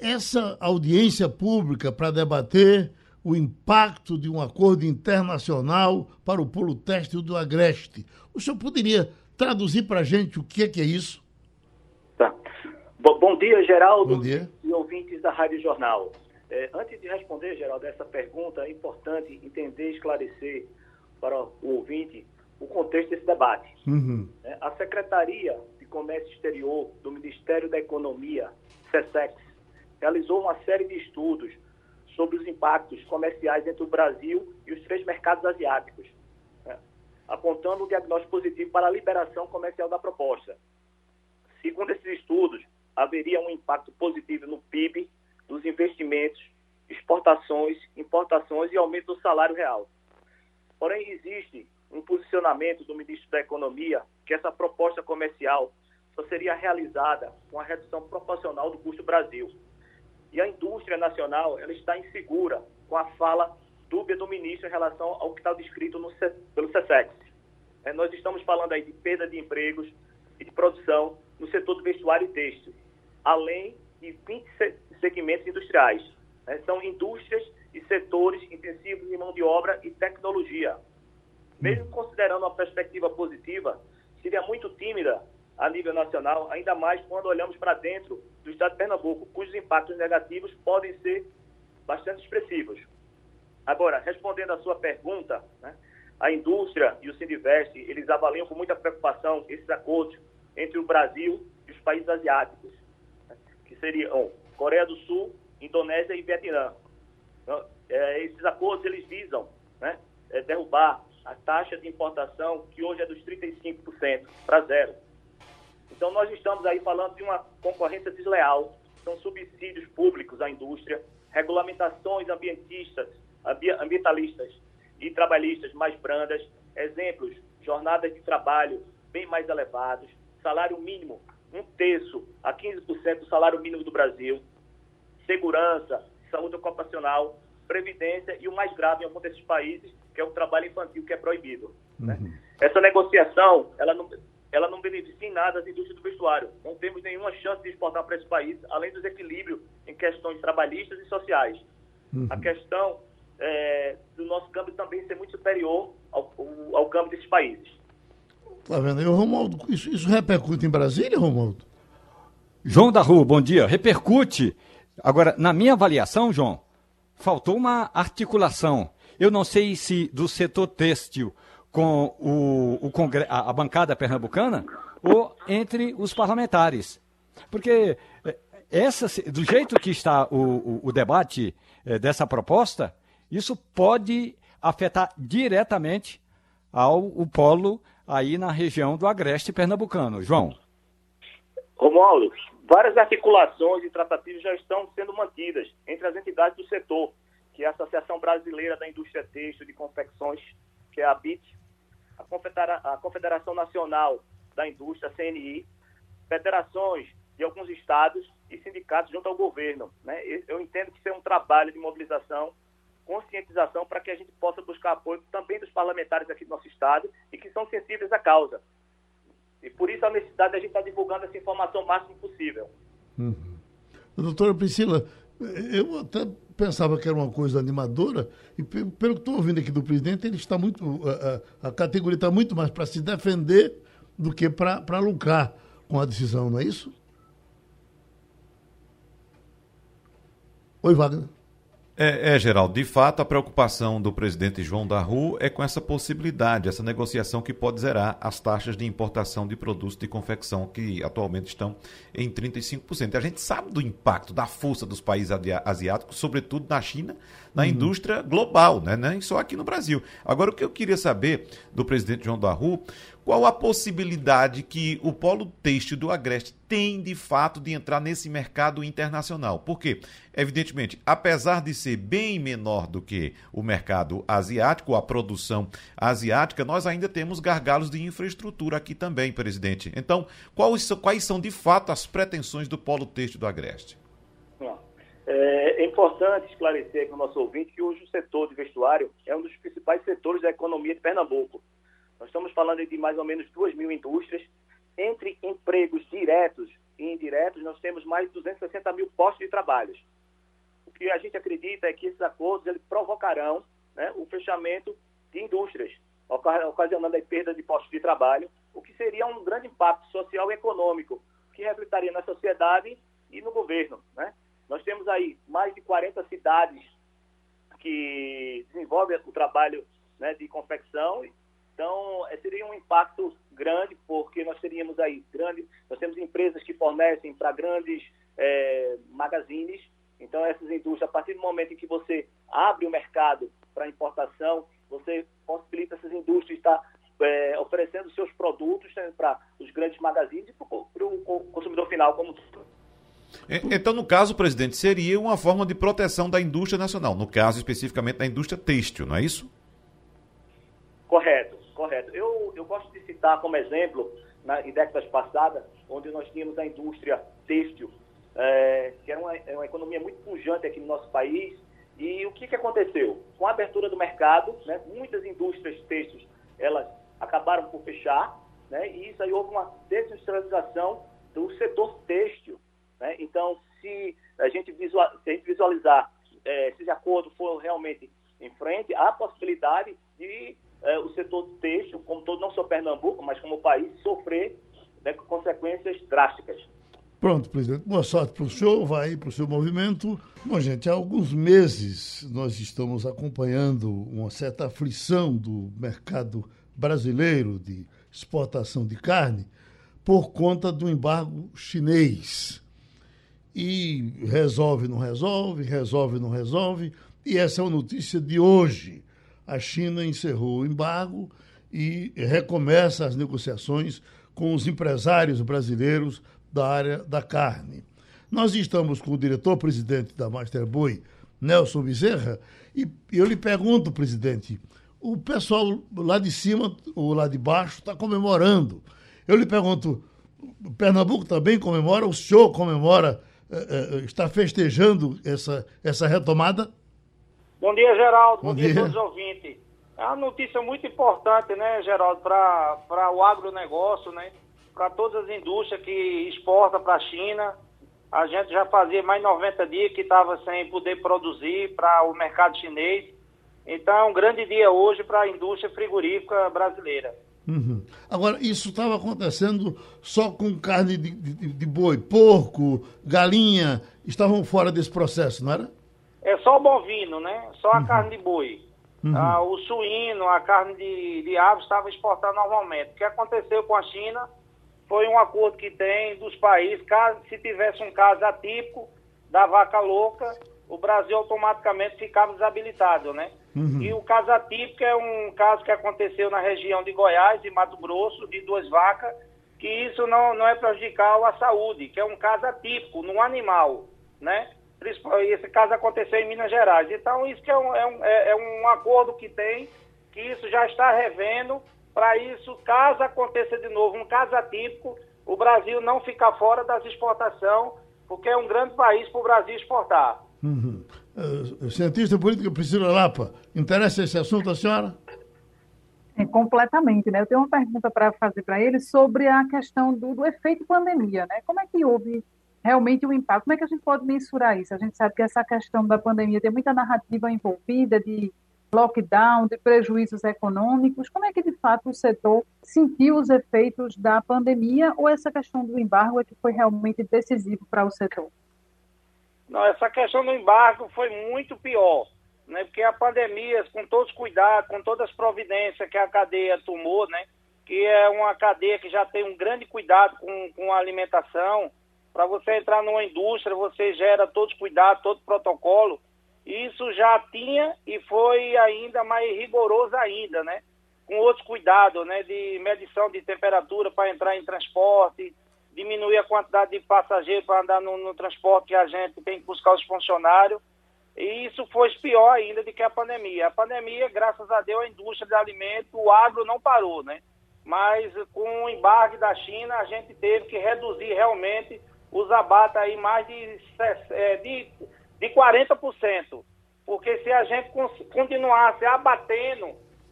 essa audiência pública para debater o impacto de um acordo internacional para o polo têxtil do Agreste. O senhor poderia traduzir para a gente o que é, que é isso? Tá. Bom, bom dia, Geraldo bom dia. e ouvintes da Rádio Jornal. É, antes de responder, Geraldo, essa pergunta, é importante entender e esclarecer para o ouvinte o contexto desse debate. Uhum. É, a Secretaria de Comércio Exterior do Ministério da Economia, SESEX, realizou uma série de estudos sobre os impactos comerciais entre o Brasil e os três mercados asiáticos, né, apontando um diagnóstico positivo para a liberação comercial da proposta. Segundo esses estudos, haveria um impacto positivo no PIB, dos investimentos, exportações, importações e aumento do salário real. Porém, existe um posicionamento do ministro da Economia que essa proposta comercial só seria realizada com a redução proporcional do custo Brasil. E a indústria nacional ela está insegura com a fala dúbia do ministro em relação ao que está descrito no, pelo SESEX. É, nós estamos falando aí de perda de empregos e de produção no setor do vestuário e têxtil, além de 20 segmentos industriais. É, são indústrias e setores intensivos em mão de obra e tecnologia. Mesmo considerando uma perspectiva positiva, seria muito tímida a nível nacional, ainda mais quando olhamos para dentro do estado de Pernambuco, cujos impactos negativos podem ser bastante expressivos. Agora, respondendo à sua pergunta, né, a indústria e o Sindivest, eles avaliam com muita preocupação esses acordos entre o Brasil e os países asiáticos, né, que seriam Coreia do Sul, Indonésia e Vietnã. Então, é, esses acordos, eles visam né, é, derrubar a taxa de importação, que hoje é dos 35%, para zero. Então, nós estamos aí falando de uma concorrência desleal, são subsídios públicos à indústria, regulamentações ambientistas, ambientalistas e trabalhistas mais brandas, exemplos, jornadas de trabalho bem mais elevados, salário mínimo um terço a 15% do salário mínimo do Brasil, segurança, saúde ocupacional, previdência e o mais grave em algum desses países, que é o trabalho infantil, que é proibido. Né? Uhum. Né? Essa negociação, ela não, ela não beneficia em nada as indústrias do vestuário. Não temos nenhuma chance de exportar para esse país, além dos equilíbrios em questões trabalhistas e sociais. Uhum. A questão é, do nosso câmbio também ser muito superior ao, ao, ao câmbio desses países. Tá vendo aí, Romualdo? Isso, isso repercute em Brasília, Romualdo? João da Rua, bom dia. Repercute. Agora, na minha avaliação, João, faltou uma articulação. Eu não sei se do setor têxtil com o, o congre... a, bancada pernambucana ou entre os parlamentares. Porque eh, essa, do jeito que está o, o, o debate é, dessa proposta, isso pode afetar diretamente ao o polo aí na região do Agreste Pernambucano. João. Romualdo, várias articulações e tratativas já estão sendo mantidas entre as entidades do setor, que é a Associação Brasileira da Indústria Têxtil de Confecções, que é a BIT, a Confederação Nacional da Indústria, CNI, federações de alguns estados e sindicatos junto ao governo. Né? Eu entendo que isso é um trabalho de mobilização, conscientização, para que a gente possa buscar apoio também dos parlamentares aqui do nosso estado e que são sensíveis à causa. E por isso a necessidade de a gente estar tá divulgando essa informação o máximo possível. Uhum. Doutora Priscila, eu até pensava que era uma coisa animadora, e pelo que estou ouvindo aqui do presidente, ele está muito. A, a categoria está muito mais para se defender do que para lucrar com a decisão, não é isso? Oi, Wagner. É, é, Geraldo, de fato a preocupação do presidente João da Rua é com essa possibilidade, essa negociação que pode zerar as taxas de importação de produtos de confecção que atualmente estão em 35%. A gente sabe do impacto, da força dos países asiáticos, sobretudo na China, na uhum. indústria global, né? nem só aqui no Brasil. Agora, o que eu queria saber do presidente João da Rua qual a possibilidade que o polo têxtil do Agreste tem de fato de entrar nesse mercado internacional? Porque, evidentemente, apesar de ser bem menor do que o mercado asiático, a produção asiática, nós ainda temos gargalos de infraestrutura aqui também, presidente. Então, quais, quais são de fato as pretensões do polo têxtil do Agreste? É, é importante esclarecer com o nosso ouvinte que hoje o setor de vestuário é um dos principais setores da economia de Pernambuco. Nós estamos falando de mais ou menos 2 mil indústrias. Entre empregos diretos e indiretos, nós temos mais de 260 mil postos de trabalho. o que a gente acredita é que esses acordos eles provocarão né, o fechamento de indústrias, ocasionando a perda de postos de trabalho, o que seria um grande impacto social e econômico, que refletiria na sociedade e no governo. Né? Nós temos aí mais de 40 cidades que desenvolvem o trabalho né, de confecção, então eh, seria um impacto grande, porque nós teríamos aí grandes, nós temos empresas que fornecem para grandes é, magazines, então essas indústrias, a partir do momento em que você abre o mercado para importação, você possibilita essas indústrias estar é, oferecendo seus produtos né, para os grandes magazines e para o consumidor final como então, no caso, presidente, seria uma forma de proteção da indústria nacional, no caso especificamente da indústria têxtil, não é isso? Eu, eu gosto de citar como exemplo, na, em décadas passadas, onde nós tínhamos a indústria têxtil, é, que era uma, é uma economia muito pujante aqui no nosso país, e o que, que aconteceu? Com a abertura do mercado, né, muitas indústrias têxteis elas acabaram por fechar, né, e isso aí houve uma desindustrialização do setor têxtil. Né? Então, se a gente, visual, se a gente visualizar, é, se esse acordo for realmente em frente, há a possibilidade de é, o setor têxtil, como todo, não só Pernambuco, mas como o país, sofrer né, consequências drásticas. Pronto, presidente. Boa sorte para o senhor, vai para o seu movimento. Bom, gente, há alguns meses nós estamos acompanhando uma certa aflição do mercado brasileiro de exportação de carne por conta do embargo chinês. E resolve, não resolve, resolve, não resolve. E essa é a notícia de hoje. A China encerrou o embargo e recomeça as negociações com os empresários brasileiros da área da carne. Nós estamos com o diretor-presidente da Master Boy, Nelson Bezerra, e eu lhe pergunto, presidente, o pessoal lá de cima ou lá de baixo está comemorando. Eu lhe pergunto, Pernambuco também comemora, o senhor comemora, eh, eh, está festejando essa, essa retomada? Bom dia, Geraldo. Bom, Bom dia a todos os ouvintes. É uma notícia muito importante, né, Geraldo, para o agronegócio, né? para todas as indústrias que exportam para a China. A gente já fazia mais de 90 dias que estava sem poder produzir para o mercado chinês. Então é um grande dia hoje para a indústria frigorífica brasileira. Uhum. Agora, isso estava acontecendo só com carne de, de, de, boi, porco, galinha, estavam fora desse processo, não era? Só o bovino, né? Só a uhum. carne de boi. Uhum. Ah, o suíno, a carne de, de aves estava exportando normalmente. O que aconteceu com a China foi um acordo que tem dos países, caso se tivesse um caso atípico da vaca louca, o Brasil automaticamente ficava desabilitado, né? Uhum. E o caso atípico é um caso que aconteceu na região de Goiás e Mato Grosso, de duas vacas, que isso não, não é prejudicial à saúde, que é um caso atípico num animal, né? Esse caso aconteceu em Minas Gerais. Então, isso que é um, é um, é, é um acordo que tem, que isso já está revendo para isso, caso aconteça de novo um caso atípico, o Brasil não ficar fora das exportações, porque é um grande país para o Brasil exportar. Uhum. Uh, cientista política Priscila Lapa, interessa esse assunto a senhora? É, completamente, né? Eu tenho uma pergunta para fazer para ele sobre a questão do, do, efeito pandemia, né? Como é que houve realmente o impacto? Como é que a gente pode mensurar isso? A gente sabe que essa questão da pandemia tem muita narrativa envolvida de lockdown, de prejuízos econômicos. Como é que, de fato, o setor sentiu os efeitos da pandemia ou essa questão do embargo é que foi realmente decisivo para o setor? Não, essa questão do embargo foi muito pior, né? porque a pandemia, com todos os cuidados, com todas as providências que a cadeia tomou, né? que é uma cadeia que já tem um grande cuidado com, com a alimentação, para você entrar numa indústria, você gera todos os cuidados, todo o protocolo, isso já tinha e foi ainda mais rigoroso ainda, né? Com outros cuidados, né? De medição de temperatura para entrar em transporte, diminuir a quantidade de passageiros para andar no, no, transporte que a gente tem que buscar os funcionários. E isso foi pior ainda do que a pandemia. A pandemia, graças a Deus, a indústria de alimentos, o agro não parou, né? Mas com o embarque da China, a gente teve que reduzir realmente os abates aí mais de, é, de de 40%. Porque se a gente continuasse abatendo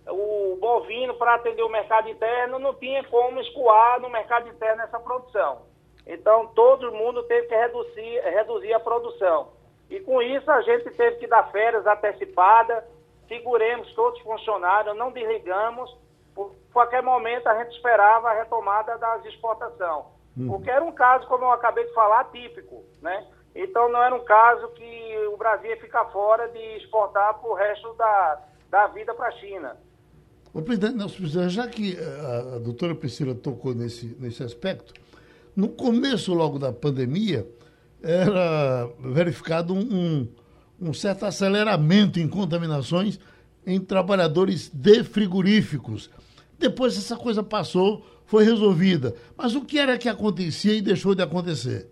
o bovino para atender o mercado interno, não tinha como escoar no mercado interno essa produção. Então, todo mundo teve que reduzir, reduzir a produção. E com isso a gente teve que dar férias antecipadas, seguremos todos os funcionários, não desligamos, por qualquer momento a gente esperava a retomada das exportações. Uhum. Porque era um caso, como eu acabei de falar, típico, né? Então não era um caso que o Brasil ia ficar fora de exportar para o resto da, da vida para a China. O presidente já que a, a doutora Priscila tocou nesse, nesse aspecto, no começo logo da pandemia, era verificado um, um certo aceleramento em contaminações em trabalhadores de frigoríficos. Depois essa coisa passou, foi resolvida. Mas o que era que acontecia e deixou de acontecer?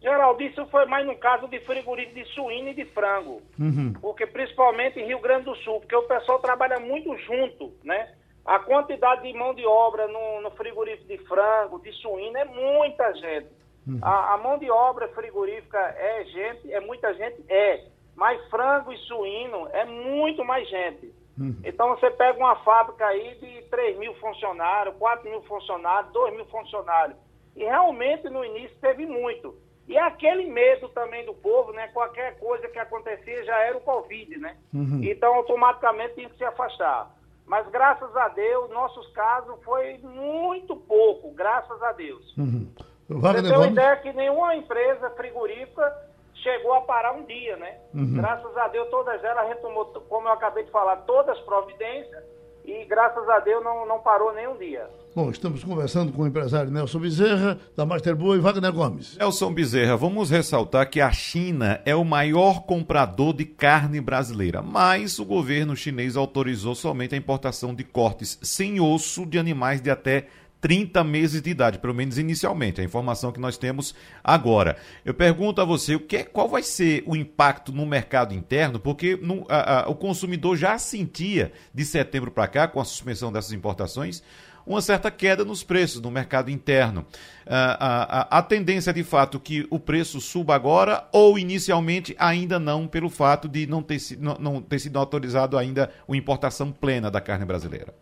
Geraldo, isso foi mais no caso de frigorífico de suíno e de frango. Uhum. Porque principalmente em Rio Grande do Sul, porque o pessoal trabalha muito junto, né? A quantidade de mão de obra no, no frigorífico de frango, de suíno, é muita gente. Uhum. A, a, mão de obra frigorífica é gente, é muita gente? É. Mas frango e suíno é muito mais gente. Uhum. Então você pega uma fábrica aí de 3 mil funcionários, 4 mil funcionários, 2 mil funcionários. E realmente no início teve muito. E aquele medo também do povo, né? Qualquer coisa que acontecia já era o Covid, né? Uhum. Então automaticamente tinha que se afastar. Mas graças a Deus, nossos casos foi muito pouco, graças a Deus. Uhum. Você tem uma ideia que nenhuma empresa frigorífica chegou a parar um dia, né? Uhum. Graças a Deus, todas elas retomou, como eu acabei de falar, todas as providências e graças a Deus não, não parou nem um dia. Bom, estamos conversando com o empresário Nelson Bezerra, da Masterboa e Wagner Gomes. Nelson Bezerra, vamos ressaltar que a China é o maior comprador de carne brasileira, mas o governo chinês autorizou somente a importação de cortes sem osso de animais de até 30 meses de idade, pelo menos inicialmente, a informação que nós temos agora. Eu pergunto a você, o que, qual vai ser o impacto no mercado interno, porque no, a, a, o consumidor já sentia de setembro para cá, com a suspensão dessas importações, uma certa queda nos preços no mercado interno. A, a, a, tendência é de fato que o preço suba agora ou inicialmente ainda não, pelo fato de não ter, não, não ter sido autorizado ainda a importação plena da carne brasileira?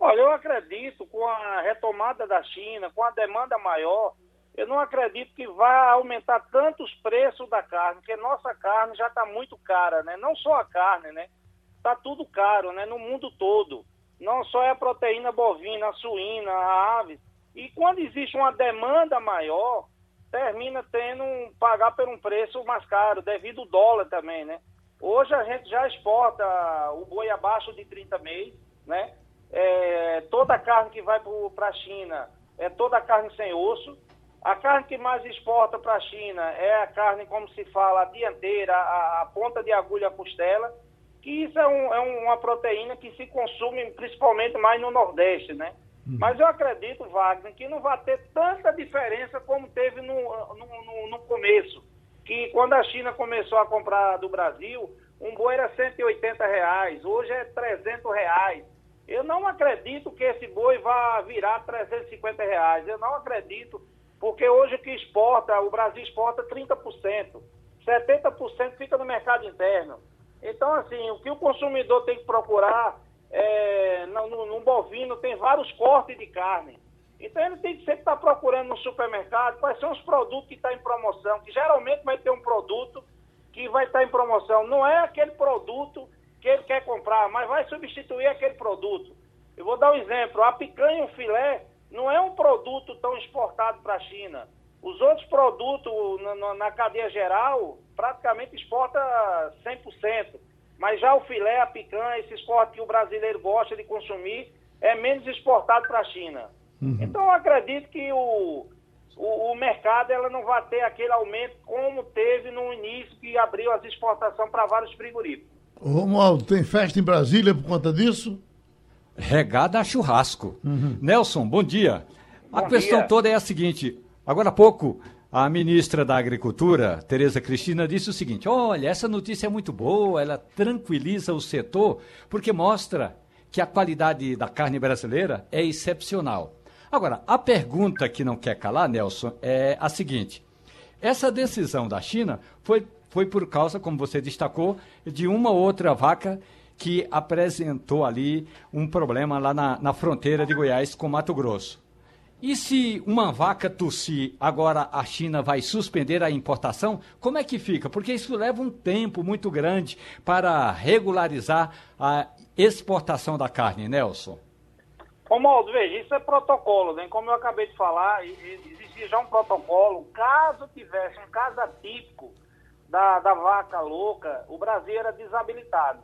Olha, eu acredito com a retomada da China, com a demanda maior, eu não acredito que vá aumentar tanto os preços da carne, porque nossa carne já está muito cara, né? Não só a carne, né? Está tudo caro, né? No mundo todo. Não só é a proteína bovina, a suína, a ave. E quando existe uma demanda maior, termina tendo pagar por um preço mais caro, devido ao dólar também, né? Hoje a gente já exporta o boi abaixo de 30 meses, né? É, toda a carne que vai para a China é toda a carne sem osso. A carne que mais exporta para a China é a carne, como se fala, a dianteira, a, a ponta de agulha, a costela, que isso é, um, é, uma proteína que se consome principalmente mais no Nordeste, né? Uhum. Mas eu acredito, Wagner, que não vai ter tanta diferença como teve no, no, no, no começo. Que quando a China começou a comprar do Brasil, um boi era 180 reais, hoje é 300 reais. Eu não acredito que esse boi vá virar 350 reais. Eu não acredito, porque hoje o que exporta, o Brasil exporta 30%. 70% fica no mercado interno. Então, assim, o que o consumidor tem que procurar é, no, no, no bovino tem vários cortes de carne. Então ele tem que sempre estar procurando no supermercado quais são os produtos que estão tá em promoção, que geralmente vai ter um produto que vai estar tá em promoção. Não é aquele produto que ele quer comprar, mas vai substituir aquele produto. Eu vou dar um exemplo: a picanha e o filé não é um produto tão exportado para a China. Os outros produtos na, na, cadeia geral praticamente exporta 100%. Mas já o filé, a picanha, esses cortes que o brasileiro gosta de consumir, é menos exportado para a China. Uhum. Então eu acredito que o, o, o, mercado ela não vai ter aquele aumento como teve no início que abriu as exportações para vários frigoríficos. Romualdo, tem festa em Brasília por conta disso? Regada a churrasco. Uhum. Nelson, bom dia. Bom a questão dia. toda é a seguinte: agora há pouco, a ministra da Agricultura, Tereza Cristina, disse o seguinte: olha, essa notícia é muito boa, ela tranquiliza o setor, porque mostra que a qualidade da carne brasileira é excepcional. Agora, a pergunta que não quer calar, Nelson, é a seguinte: essa decisão da China foi foi por causa, como você destacou, de uma outra vaca que apresentou ali um problema lá na, na fronteira de Goiás com Mato Grosso. E se uma vaca tossir, agora a China vai suspender a importação? Como é que fica? Porque isso leva um tempo muito grande para regularizar a exportação da carne, Nelson. Romualdo, veja, isso é protocolo, né? Como eu acabei de falar, existia já um protocolo. Caso tivesse um caso atípico da, da vaca louca, o Brasil era desabilitado.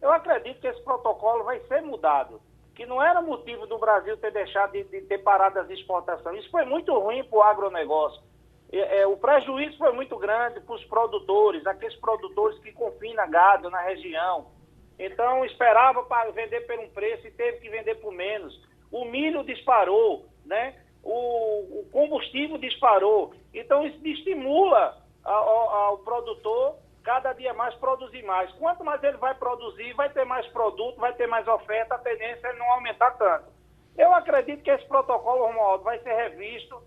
Eu acredito que esse protocolo vai ser mudado que não era motivo do Brasil ter deixado de, de ter parado as exportações. Isso foi muito ruim para o agronegócio. É, é, o prejuízo foi muito grande para os produtores, aqueles produtores que confinam gado na região. Então, esperava para vender por um preço e teve que vender por menos. O milho disparou, né? o, o combustível disparou. Então, isso estimula ao, ao produtor cada dia mais produzir mais. Quanto mais ele vai produzir, vai ter mais produto, vai ter mais oferta, a tendência é não aumentar tanto. Eu acredito que esse protocolo, Romualdo, vai ser revisto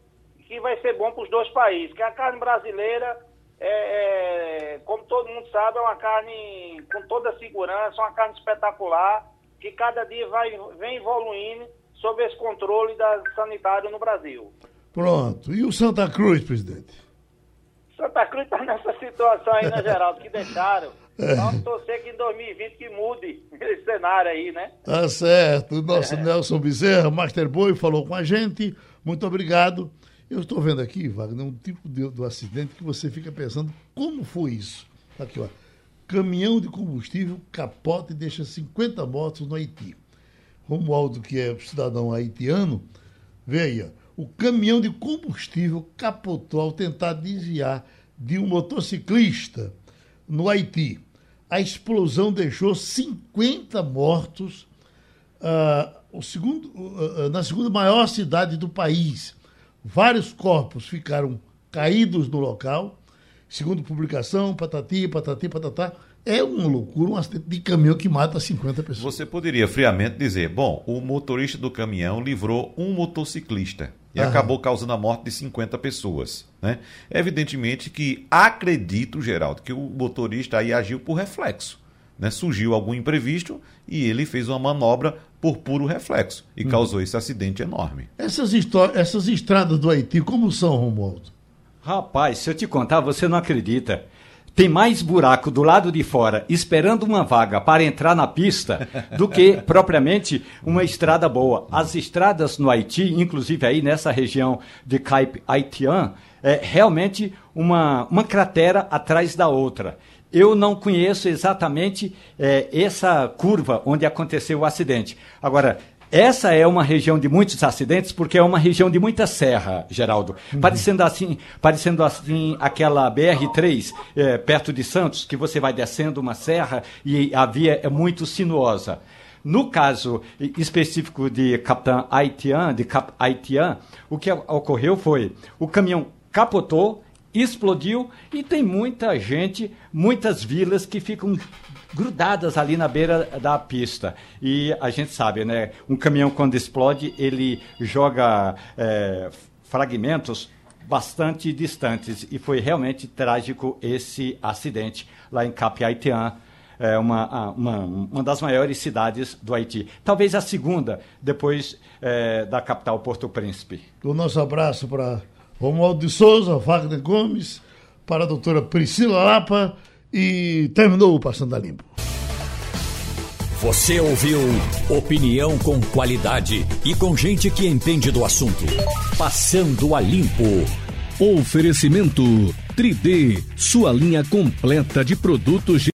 que vai ser bom para os dois países, que a carne brasileira, é, é, como todo mundo sabe, é uma carne com toda segurança, uma carne espetacular, que cada dia vai, vem evoluindo sob esse controle da, sanitário no Brasil. Pronto. E o Santa Cruz, presidente? Santa Cruz está nessa situação aí, né, Geraldo? Que deixaram. É. Vamos torcer que em 2020 que mude esse cenário aí, né? Tá certo. O nosso é. Nelson Bezerra, Master Boy, falou com a gente. Muito obrigado. Eu estou vendo aqui, Wagner, um tipo de, do acidente que você fica pensando como foi isso. Aqui, ó. Caminhão de combustível capota e deixa 50 mortos no Haiti. Romualdo, que é cidadão haitiano, vê aí, ó o caminhão de combustível capotou ao tentar desviar de um motociclista no Haiti. A explosão deixou 50 mortos uh, segundo, uh, na segunda maior cidade do país. Vários corpos ficaram caídos no local. Segundo publicação, patati, patati, patatá. É uma loucura um acidente de caminhão que mata 50 pessoas. Você poderia friamente dizer: bom, o motorista do caminhão livrou um motociclista e Aham. acabou causando a morte de 50 pessoas. Né? Evidentemente que acredito, Geraldo, que o motorista aí agiu por reflexo. Né? Surgiu algum imprevisto e ele fez uma manobra por puro reflexo e uhum. causou esse acidente enorme. Essas, essas estradas do Haiti, como são, Romualdo? Rapaz, se eu te contar, você não acredita. Tem mais buraco do lado de fora esperando uma vaga para entrar na pista do que [laughs] propriamente uma estrada boa. As estradas no Haiti, inclusive aí nessa região de Cape Haitian, é realmente uma, uma cratera atrás da outra. Eu não conheço exatamente é, essa curva onde aconteceu o acidente. Agora, essa é uma região de muitos acidentes porque é uma região de muita serra, Geraldo. Uhum. Parecendo assim, parecendo assim aquela BR-3 é, perto de Santos, que você vai descendo uma serra e a via é muito sinuosa. No caso específico de Capitã Haitian, de Cap Haitian, o que ocorreu foi o caminhão capotou, explodiu e tem muita gente, muitas vilas que ficam grudadas ali na beira da pista. E a gente sabe, né? Um caminhão quando explode, ele joga é, fragmentos bastante distantes. E foi realmente trágico esse acidente lá em Capiaitian. É uma, uma, uma das maiores cidades do Haiti. Talvez a segunda, depois é, da capital Porto Príncipe. O nosso abraço para Romualdo de Souza, Wagner Gomes, para a doutora Priscila Lapa e terminou o Passando a Limpo. Você ouviu opinião com qualidade e com gente que entende do assunto. Passando a Limpo. Oferecimento 3D, sua linha completa de produtos de